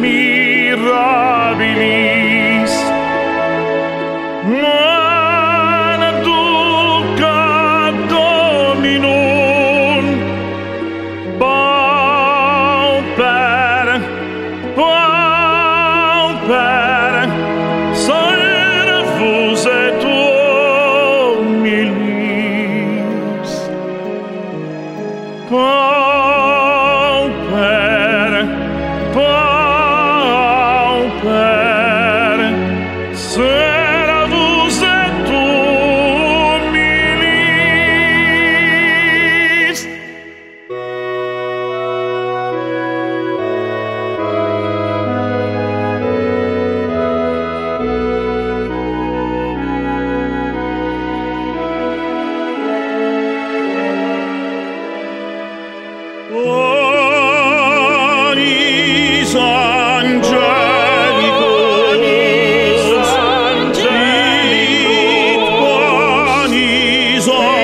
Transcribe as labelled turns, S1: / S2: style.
S1: me. Jesus.